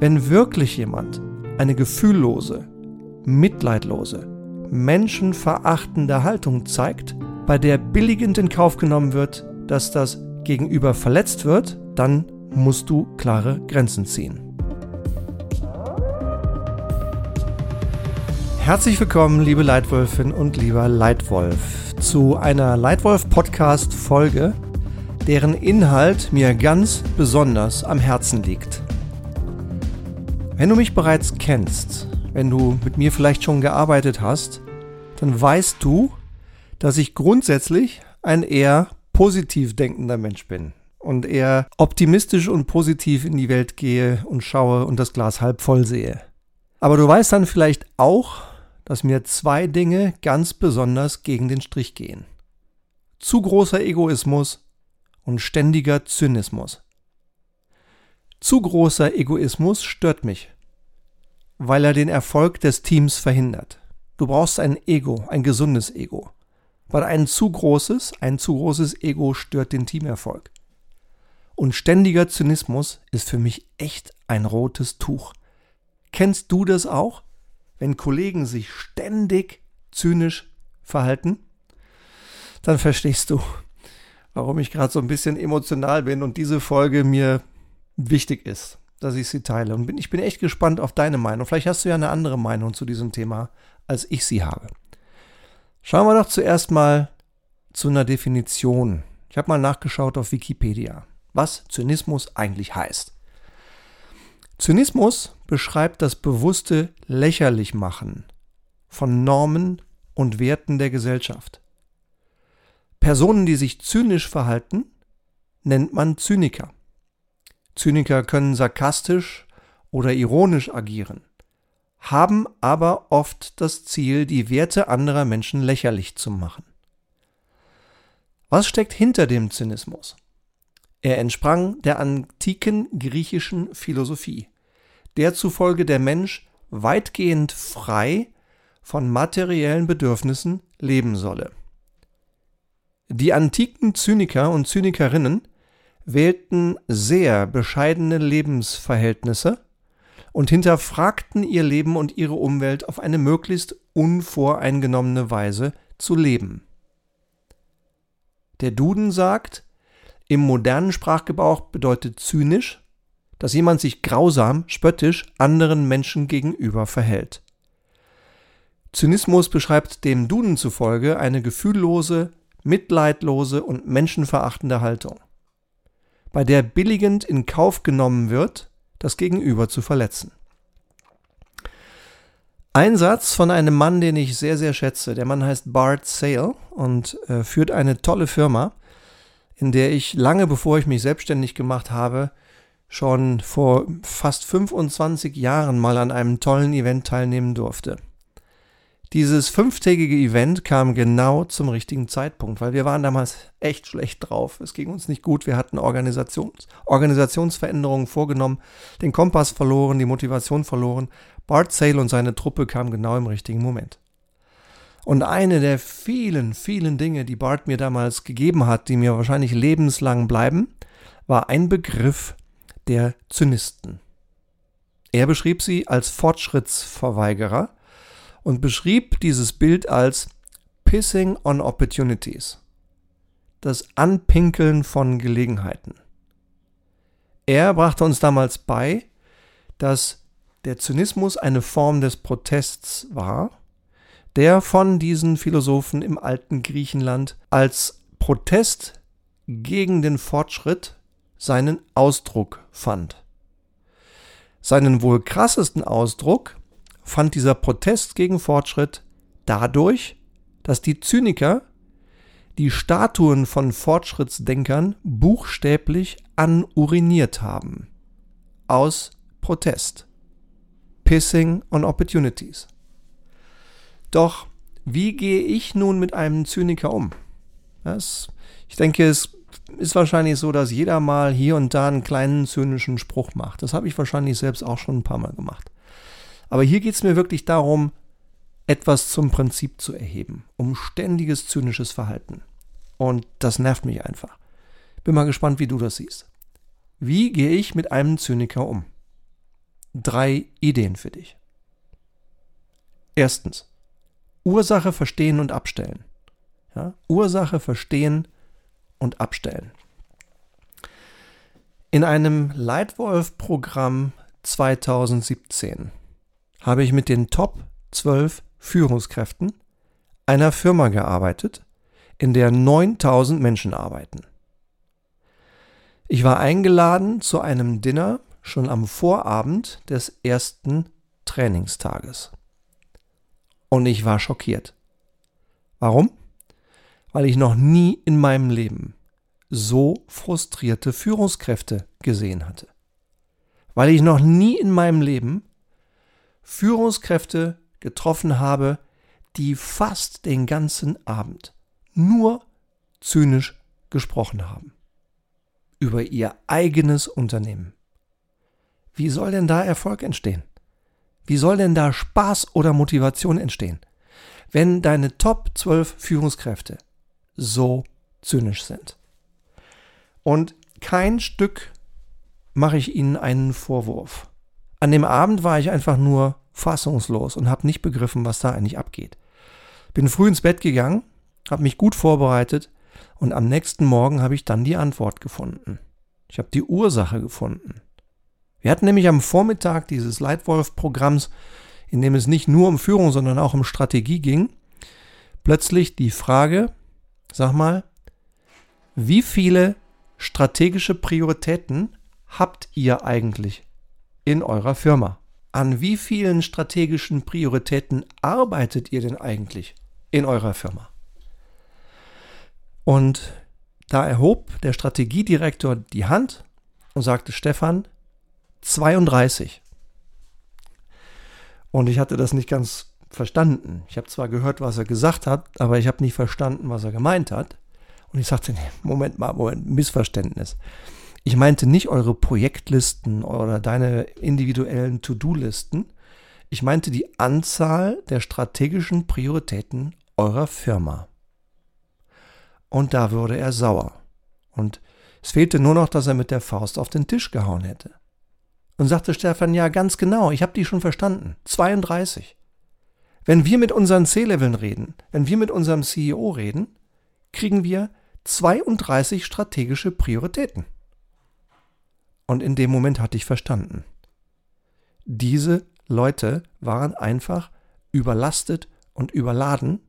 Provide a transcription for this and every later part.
Wenn wirklich jemand eine gefühllose, mitleidlose, menschenverachtende Haltung zeigt, bei der billigend in Kauf genommen wird, dass das Gegenüber verletzt wird, dann musst du klare Grenzen ziehen. Herzlich willkommen, liebe Leitwölfin und lieber Leitwolf, zu einer Leitwolf-Podcast-Folge, deren Inhalt mir ganz besonders am Herzen liegt. Wenn du mich bereits kennst, wenn du mit mir vielleicht schon gearbeitet hast, dann weißt du, dass ich grundsätzlich ein eher positiv denkender Mensch bin und eher optimistisch und positiv in die Welt gehe und schaue und das Glas halb voll sehe. Aber du weißt dann vielleicht auch, dass mir zwei Dinge ganz besonders gegen den Strich gehen. Zu großer Egoismus und ständiger Zynismus. Zu großer Egoismus stört mich, weil er den Erfolg des Teams verhindert. Du brauchst ein Ego, ein gesundes Ego. Weil ein zu großes, ein zu großes Ego stört den Teamerfolg. Und ständiger Zynismus ist für mich echt ein rotes Tuch. Kennst du das auch? Wenn Kollegen sich ständig zynisch verhalten, dann verstehst du, warum ich gerade so ein bisschen emotional bin und diese Folge mir wichtig ist, dass ich sie teile. Und bin, ich bin echt gespannt auf deine Meinung. Vielleicht hast du ja eine andere Meinung zu diesem Thema, als ich sie habe. Schauen wir doch zuerst mal zu einer Definition. Ich habe mal nachgeschaut auf Wikipedia, was Zynismus eigentlich heißt. Zynismus beschreibt das bewusste Lächerlichmachen von Normen und Werten der Gesellschaft. Personen, die sich zynisch verhalten, nennt man Zyniker. Zyniker können sarkastisch oder ironisch agieren, haben aber oft das Ziel, die Werte anderer Menschen lächerlich zu machen. Was steckt hinter dem Zynismus? Er entsprang der antiken griechischen Philosophie, der zufolge der Mensch weitgehend frei von materiellen Bedürfnissen leben solle. Die antiken Zyniker und Zynikerinnen wählten sehr bescheidene Lebensverhältnisse und hinterfragten ihr Leben und ihre Umwelt auf eine möglichst unvoreingenommene Weise zu leben. Der Duden sagt, im modernen Sprachgebrauch bedeutet zynisch, dass jemand sich grausam, spöttisch anderen Menschen gegenüber verhält. Zynismus beschreibt dem Duden zufolge eine gefühllose, mitleidlose und menschenverachtende Haltung bei der billigend in Kauf genommen wird, das Gegenüber zu verletzen. Ein Satz von einem Mann, den ich sehr, sehr schätze. Der Mann heißt Bart Sale und äh, führt eine tolle Firma, in der ich lange bevor ich mich selbstständig gemacht habe, schon vor fast 25 Jahren mal an einem tollen Event teilnehmen durfte. Dieses fünftägige Event kam genau zum richtigen Zeitpunkt, weil wir waren damals echt schlecht drauf. Es ging uns nicht gut. Wir hatten Organisations Organisationsveränderungen vorgenommen, den Kompass verloren, die Motivation verloren. Bart Sale und seine Truppe kamen genau im richtigen Moment. Und eine der vielen, vielen Dinge, die Bart mir damals gegeben hat, die mir wahrscheinlich lebenslang bleiben, war ein Begriff der Zynisten. Er beschrieb sie als Fortschrittsverweigerer und beschrieb dieses Bild als Pissing on Opportunities, das Anpinkeln von Gelegenheiten. Er brachte uns damals bei, dass der Zynismus eine Form des Protests war, der von diesen Philosophen im alten Griechenland als Protest gegen den Fortschritt seinen Ausdruck fand. Seinen wohl krassesten Ausdruck fand dieser Protest gegen Fortschritt dadurch, dass die Zyniker die Statuen von Fortschrittsdenkern buchstäblich anuriniert haben. Aus Protest. Pissing on Opportunities. Doch wie gehe ich nun mit einem Zyniker um? Das, ich denke, es ist wahrscheinlich so, dass jeder mal hier und da einen kleinen zynischen Spruch macht. Das habe ich wahrscheinlich selbst auch schon ein paar Mal gemacht. Aber hier geht es mir wirklich darum, etwas zum Prinzip zu erheben, um ständiges zynisches Verhalten. Und das nervt mich einfach. Bin mal gespannt, wie du das siehst. Wie gehe ich mit einem Zyniker um? drei Ideen für dich. Erstens, Ursache verstehen und abstellen. Ja? Ursache verstehen und abstellen. In einem Leitwolf-Programm 2017 habe ich mit den Top 12 Führungskräften einer Firma gearbeitet, in der 9000 Menschen arbeiten. Ich war eingeladen zu einem Dinner schon am Vorabend des ersten Trainingstages. Und ich war schockiert. Warum? Weil ich noch nie in meinem Leben so frustrierte Führungskräfte gesehen hatte. Weil ich noch nie in meinem Leben Führungskräfte getroffen habe, die fast den ganzen Abend nur zynisch gesprochen haben. Über ihr eigenes Unternehmen. Wie soll denn da Erfolg entstehen? Wie soll denn da Spaß oder Motivation entstehen, wenn deine Top 12 Führungskräfte so zynisch sind? Und kein Stück mache ich ihnen einen Vorwurf. An dem Abend war ich einfach nur fassungslos und habe nicht begriffen, was da eigentlich abgeht. Bin früh ins Bett gegangen, habe mich gut vorbereitet und am nächsten Morgen habe ich dann die Antwort gefunden. Ich habe die Ursache gefunden. Wir hatten nämlich am Vormittag dieses Leitwolf-Programms, in dem es nicht nur um Führung, sondern auch um Strategie ging, plötzlich die Frage, sag mal, wie viele strategische Prioritäten habt ihr eigentlich in eurer Firma? An wie vielen strategischen Prioritäten arbeitet ihr denn eigentlich in eurer Firma? Und da erhob der Strategiedirektor die Hand und sagte, Stefan, 32. Und ich hatte das nicht ganz verstanden. Ich habe zwar gehört, was er gesagt hat, aber ich habe nicht verstanden, was er gemeint hat. Und ich sagte, nee, Moment mal, Moment, Missverständnis. Ich meinte nicht eure Projektlisten oder deine individuellen To-Do-Listen. Ich meinte die Anzahl der strategischen Prioritäten eurer Firma. Und da wurde er sauer. Und es fehlte nur noch, dass er mit der Faust auf den Tisch gehauen hätte. Und sagte Stefan, ja, ganz genau, ich habe die schon verstanden. 32. Wenn wir mit unseren C-Leveln reden, wenn wir mit unserem CEO reden, kriegen wir 32 strategische Prioritäten. Und in dem Moment hatte ich verstanden. Diese Leute waren einfach überlastet und überladen,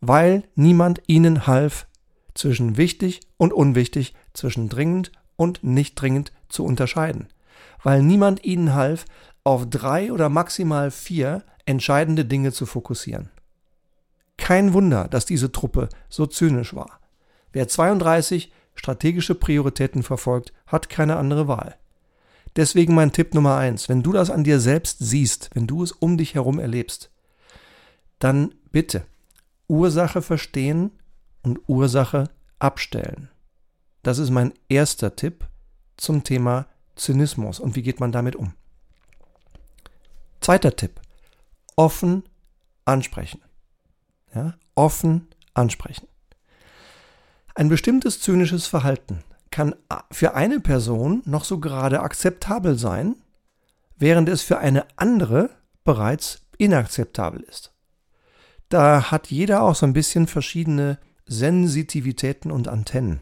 weil niemand ihnen half, zwischen wichtig und unwichtig, zwischen dringend und nicht dringend zu unterscheiden weil niemand ihnen half, auf drei oder maximal vier entscheidende Dinge zu fokussieren. Kein Wunder, dass diese Truppe so zynisch war. Wer 32 strategische Prioritäten verfolgt, hat keine andere Wahl. Deswegen mein Tipp Nummer eins: Wenn du das an dir selbst siehst, wenn du es um dich herum erlebst, dann bitte Ursache verstehen und Ursache abstellen. Das ist mein erster Tipp zum Thema Zynismus und wie geht man damit um? Zweiter Tipp. Offen ansprechen. Ja, offen ansprechen. Ein bestimmtes zynisches Verhalten kann für eine Person noch so gerade akzeptabel sein, während es für eine andere bereits inakzeptabel ist. Da hat jeder auch so ein bisschen verschiedene Sensitivitäten und Antennen.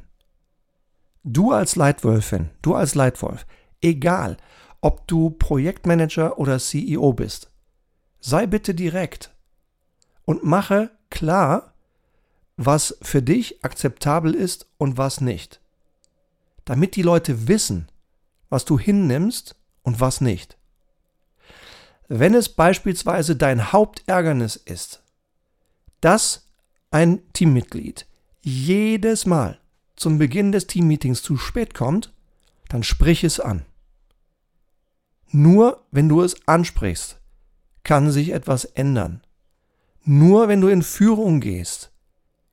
Du als Leitwölfin, du als Leitwolf, Egal, ob du Projektmanager oder CEO bist. Sei bitte direkt und mache klar, was für dich akzeptabel ist und was nicht. Damit die Leute wissen, was du hinnimmst und was nicht. Wenn es beispielsweise dein Hauptärgernis ist, dass ein Teammitglied jedes Mal zum Beginn des Teammeetings zu spät kommt, dann sprich es an. Nur wenn du es ansprichst, kann sich etwas ändern. Nur wenn du in Führung gehst,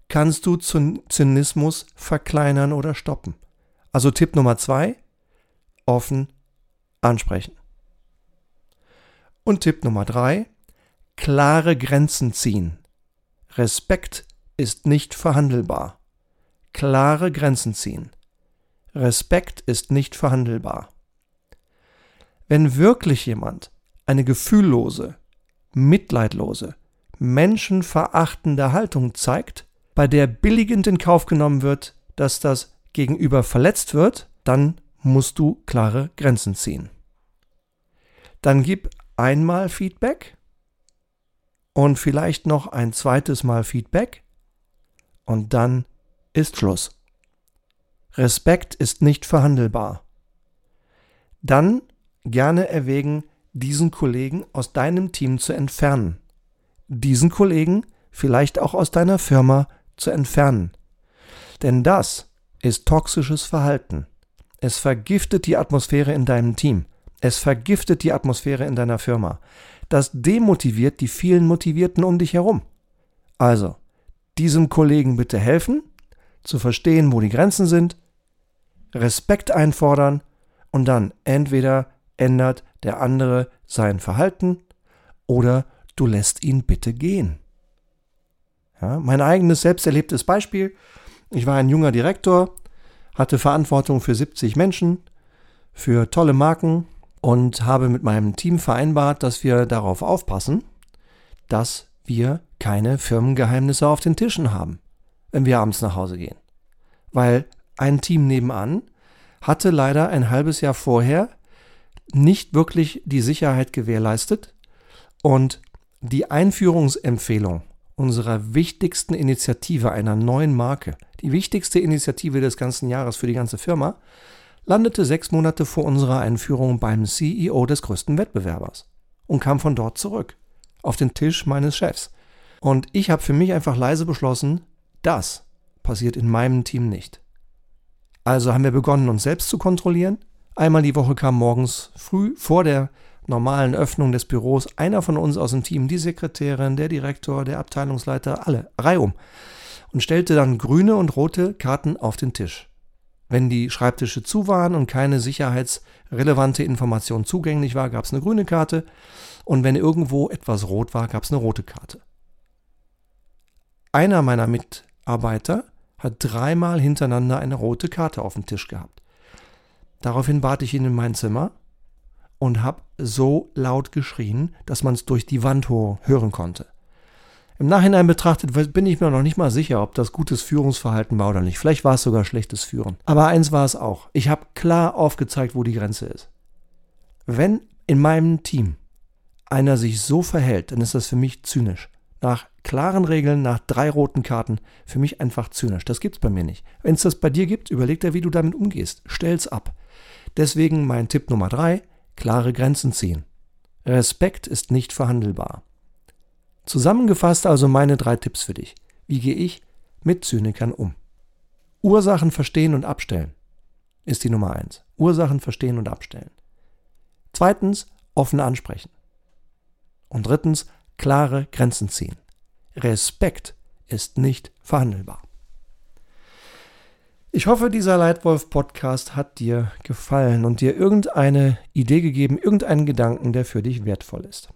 kannst du Zynismus verkleinern oder stoppen. Also Tipp Nummer zwei, offen ansprechen. Und Tipp Nummer drei, klare Grenzen ziehen. Respekt ist nicht verhandelbar. Klare Grenzen ziehen. Respekt ist nicht verhandelbar. Wenn wirklich jemand eine gefühllose, mitleidlose, menschenverachtende Haltung zeigt, bei der billigend in Kauf genommen wird, dass das Gegenüber verletzt wird, dann musst du klare Grenzen ziehen. Dann gib einmal Feedback und vielleicht noch ein zweites Mal Feedback und dann ist Schluss. Respekt ist nicht verhandelbar. Dann gerne erwägen, diesen Kollegen aus deinem Team zu entfernen. Diesen Kollegen vielleicht auch aus deiner Firma zu entfernen. Denn das ist toxisches Verhalten. Es vergiftet die Atmosphäre in deinem Team. Es vergiftet die Atmosphäre in deiner Firma. Das demotiviert die vielen Motivierten um dich herum. Also, diesem Kollegen bitte helfen, zu verstehen, wo die Grenzen sind, Respekt einfordern und dann entweder ändert der andere sein Verhalten oder du lässt ihn bitte gehen. Ja, mein eigenes selbst erlebtes Beispiel. Ich war ein junger Direktor, hatte Verantwortung für 70 Menschen, für tolle Marken und habe mit meinem Team vereinbart, dass wir darauf aufpassen, dass wir keine Firmengeheimnisse auf den Tischen haben, wenn wir abends nach Hause gehen. Weil ein Team nebenan hatte leider ein halbes Jahr vorher nicht wirklich die Sicherheit gewährleistet und die Einführungsempfehlung unserer wichtigsten Initiative einer neuen Marke, die wichtigste Initiative des ganzen Jahres für die ganze Firma, landete sechs Monate vor unserer Einführung beim CEO des größten Wettbewerbers und kam von dort zurück auf den Tisch meines Chefs. Und ich habe für mich einfach leise beschlossen, das passiert in meinem Team nicht. Also haben wir begonnen, uns selbst zu kontrollieren. Einmal die Woche kam morgens früh vor der normalen Öffnung des Büros einer von uns aus dem Team, die Sekretärin, der Direktor, der Abteilungsleiter, alle, reihum, und stellte dann grüne und rote Karten auf den Tisch. Wenn die Schreibtische zu waren und keine sicherheitsrelevante Information zugänglich war, gab es eine grüne Karte und wenn irgendwo etwas rot war, gab es eine rote Karte. Einer meiner Mitarbeiter hat dreimal hintereinander eine rote Karte auf dem Tisch gehabt. Daraufhin bat ich ihn in mein Zimmer und habe so laut geschrien, dass man es durch die Wand hören konnte. Im Nachhinein betrachtet bin ich mir noch nicht mal sicher, ob das gutes Führungsverhalten war oder nicht. Vielleicht war es sogar schlechtes Führen. Aber eins war es auch. Ich habe klar aufgezeigt, wo die Grenze ist. Wenn in meinem Team einer sich so verhält, dann ist das für mich zynisch nach klaren Regeln, nach drei roten Karten, für mich einfach zynisch. Das gibt's bei mir nicht. Wenn es das bei dir gibt, überleg dir, wie du damit umgehst. Stell's ab. Deswegen mein Tipp Nummer drei, klare Grenzen ziehen. Respekt ist nicht verhandelbar. Zusammengefasst also meine drei Tipps für dich. Wie gehe ich mit Zynikern um? Ursachen verstehen und abstellen ist die Nummer eins. Ursachen verstehen und abstellen. Zweitens, offen ansprechen. Und drittens, klare Grenzen ziehen. Respekt ist nicht verhandelbar. Ich hoffe, dieser Leitwolf-Podcast hat dir gefallen und dir irgendeine Idee gegeben, irgendeinen Gedanken, der für dich wertvoll ist.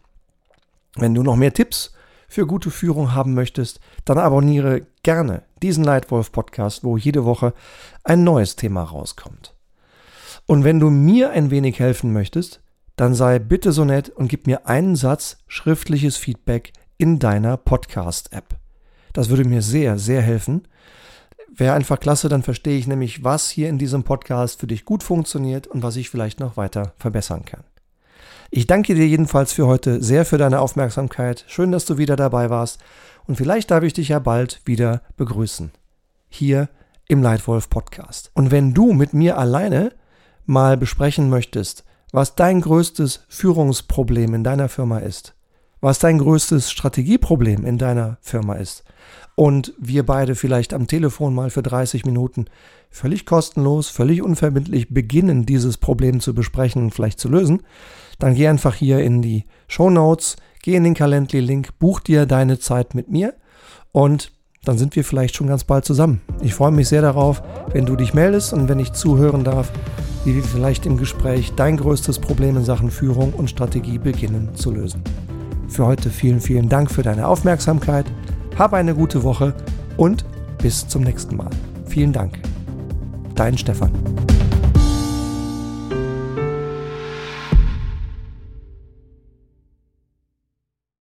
Wenn du noch mehr Tipps für gute Führung haben möchtest, dann abonniere gerne diesen Leitwolf-Podcast, wo jede Woche ein neues Thema rauskommt. Und wenn du mir ein wenig helfen möchtest, dann sei bitte so nett und gib mir einen Satz schriftliches Feedback in deiner Podcast-App. Das würde mir sehr, sehr helfen. Wäre einfach klasse, dann verstehe ich nämlich, was hier in diesem Podcast für dich gut funktioniert und was ich vielleicht noch weiter verbessern kann. Ich danke dir jedenfalls für heute sehr für deine Aufmerksamkeit. Schön, dass du wieder dabei warst und vielleicht darf ich dich ja bald wieder begrüßen. Hier im Leitwolf Podcast. Und wenn du mit mir alleine mal besprechen möchtest, was dein größtes Führungsproblem in deiner Firma ist, was dein größtes Strategieproblem in deiner Firma ist und wir beide vielleicht am Telefon mal für 30 Minuten völlig kostenlos, völlig unverbindlich beginnen, dieses Problem zu besprechen und vielleicht zu lösen, dann geh einfach hier in die Show Notes, geh in den Calendly-Link, buch dir deine Zeit mit mir und dann sind wir vielleicht schon ganz bald zusammen. Ich freue mich sehr darauf, wenn du dich meldest und wenn ich zuhören darf, wie wir vielleicht im Gespräch dein größtes Problem in Sachen Führung und Strategie beginnen zu lösen. Für heute vielen, vielen Dank für deine Aufmerksamkeit. Hab eine gute Woche und bis zum nächsten Mal. Vielen Dank. Dein Stefan.